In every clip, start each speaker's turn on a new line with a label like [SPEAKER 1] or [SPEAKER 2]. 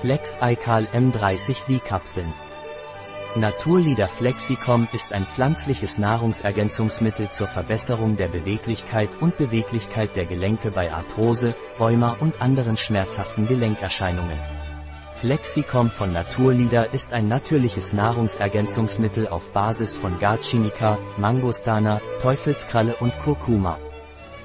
[SPEAKER 1] Flex iCal M30V-Kapseln. Naturlieder Flexicom ist ein pflanzliches Nahrungsergänzungsmittel zur Verbesserung der Beweglichkeit und Beweglichkeit der Gelenke bei Arthrose, Rheuma und anderen schmerzhaften Gelenkerscheinungen. Flexicom von Naturlieder ist ein natürliches Nahrungsergänzungsmittel auf Basis von Garcinica, Mangostana, Teufelskralle und Kurkuma.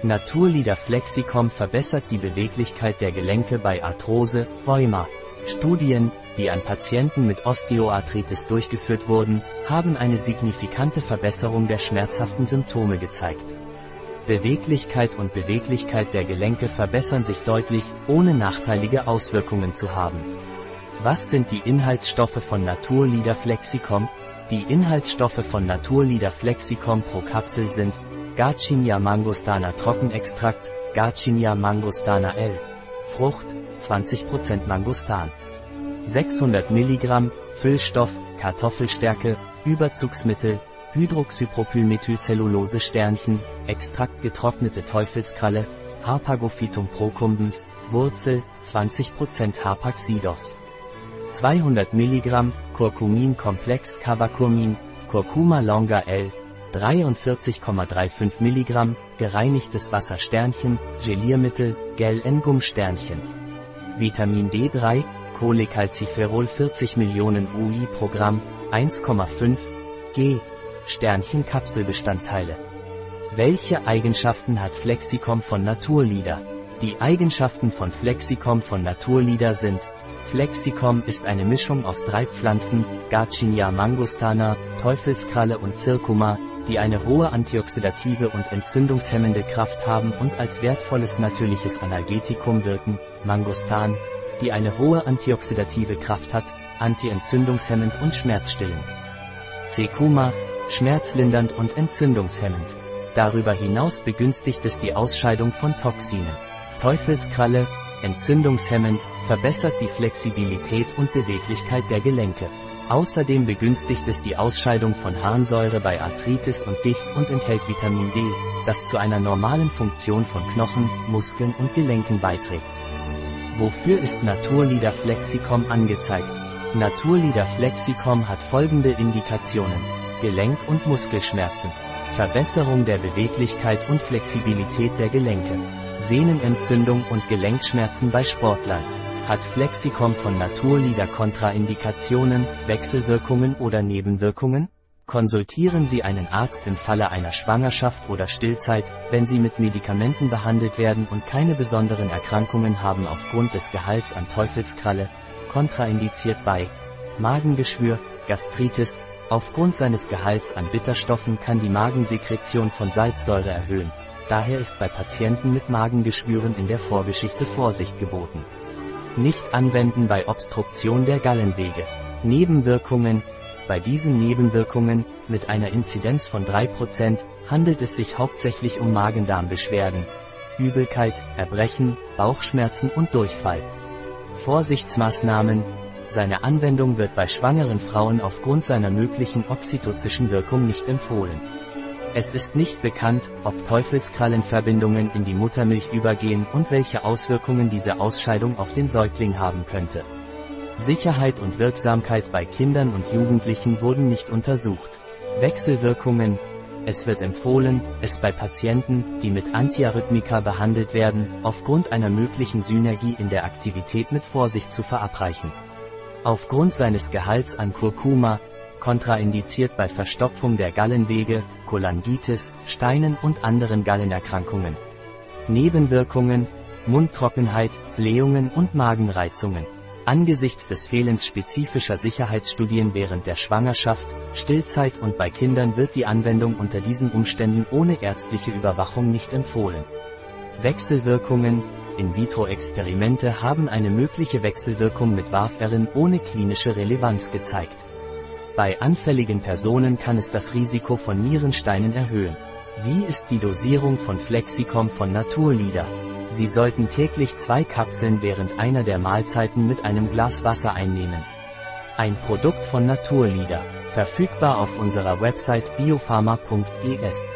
[SPEAKER 1] Naturlieder Flexicom verbessert die Beweglichkeit der Gelenke bei Arthrose, Rheuma. Studien, die an Patienten mit Osteoarthritis durchgeführt wurden, haben eine signifikante Verbesserung der schmerzhaften Symptome gezeigt. Beweglichkeit und Beweglichkeit der Gelenke verbessern sich deutlich, ohne nachteilige Auswirkungen zu haben. Was sind die Inhaltsstoffe von Naturlieder Flexicom? Die Inhaltsstoffe von Naturlieder Flexicom pro Kapsel sind Garcinia mangostana Trockenextrakt, Garcinia mangostana L. Frucht, 20% Mangostan. 600 mg, Füllstoff, Kartoffelstärke, Überzugsmittel, Hydroxypropylmethylcellulose Sternchen, Extrakt getrocknete Teufelskralle, Harpagophytum procumbens, Wurzel, 20% Harpaxidos. 200 mg, Curcumin-Komplex Cavacurmin, Curcuma longa L, 43,35 mg, gereinigtes Wasser Sternchen, Geliermittel, Gel-N-Gum Sternchen. Vitamin D3, Cholecalciferol 40 Millionen UI pro Gramm, 1,5 G, Sternchen Kapselbestandteile. Welche Eigenschaften hat Flexicom von Naturlieder? Die Eigenschaften von Flexicom von Naturlieder sind, Flexicom ist eine Mischung aus drei Pflanzen, Garcinia mangostana, Teufelskralle und Zircuma, die eine hohe antioxidative und entzündungshemmende Kraft haben und als wertvolles natürliches Analgetikum wirken, Mangostan, die eine hohe antioxidative Kraft hat, antientzündungshemmend und schmerzstillend. Secuma, schmerzlindernd und entzündungshemmend. Darüber hinaus begünstigt es die Ausscheidung von Toxinen. Teufelskralle, entzündungshemmend, verbessert die Flexibilität und Beweglichkeit der Gelenke. Außerdem begünstigt es die Ausscheidung von Harnsäure bei Arthritis und Gicht und enthält Vitamin D, das zu einer normalen Funktion von Knochen, Muskeln und Gelenken beiträgt. Wofür ist Naturlieder Flexicom angezeigt? Naturlieder Flexicom hat folgende Indikationen. Gelenk- und Muskelschmerzen. Verbesserung der Beweglichkeit und Flexibilität der Gelenke. Sehnenentzündung und Gelenkschmerzen bei Sportlern. Hat Flexicom von Naturlieder Kontraindikationen, Wechselwirkungen oder Nebenwirkungen? Konsultieren Sie einen Arzt im Falle einer Schwangerschaft oder Stillzeit, wenn Sie mit Medikamenten behandelt werden und keine besonderen Erkrankungen haben aufgrund des Gehalts an Teufelskralle, kontraindiziert bei Magengeschwür, Gastritis, aufgrund seines Gehalts an Bitterstoffen kann die Magensekretion von Salzsäure erhöhen. Daher ist bei Patienten mit Magengeschwüren in der Vorgeschichte Vorsicht geboten. Nicht anwenden bei Obstruktion der Gallenwege. Nebenwirkungen, bei diesen Nebenwirkungen, mit einer Inzidenz von 3%, handelt es sich hauptsächlich um Magen-Darm-Beschwerden, Übelkeit, Erbrechen, Bauchschmerzen und Durchfall. Vorsichtsmaßnahmen, seine Anwendung wird bei schwangeren Frauen aufgrund seiner möglichen oxytocischen Wirkung nicht empfohlen. Es ist nicht bekannt, ob Teufelskrallenverbindungen in die Muttermilch übergehen und welche Auswirkungen diese Ausscheidung auf den Säugling haben könnte. Sicherheit und Wirksamkeit bei Kindern und Jugendlichen wurden nicht untersucht. Wechselwirkungen. Es wird empfohlen, es bei Patienten, die mit Antiarrhythmika behandelt werden, aufgrund einer möglichen Synergie in der Aktivität mit Vorsicht zu verabreichen. Aufgrund seines Gehalts an Kurkuma, kontraindiziert bei Verstopfung der Gallenwege, Cholangitis, Steinen und anderen Gallenerkrankungen. Nebenwirkungen, Mundtrockenheit, Blähungen und Magenreizungen. Angesichts des Fehlens spezifischer Sicherheitsstudien während der Schwangerschaft, Stillzeit und bei Kindern wird die Anwendung unter diesen Umständen ohne ärztliche Überwachung nicht empfohlen. Wechselwirkungen, In-vitro-Experimente haben eine mögliche Wechselwirkung mit Warfarin ohne klinische Relevanz gezeigt. Bei anfälligen Personen kann es das Risiko von Nierensteinen erhöhen. Wie ist die Dosierung von Flexicom von Naturlieder? Sie sollten täglich zwei Kapseln während einer der Mahlzeiten mit einem Glas Wasser einnehmen. Ein Produkt von Naturlieder. Verfügbar auf unserer Website biopharma.es.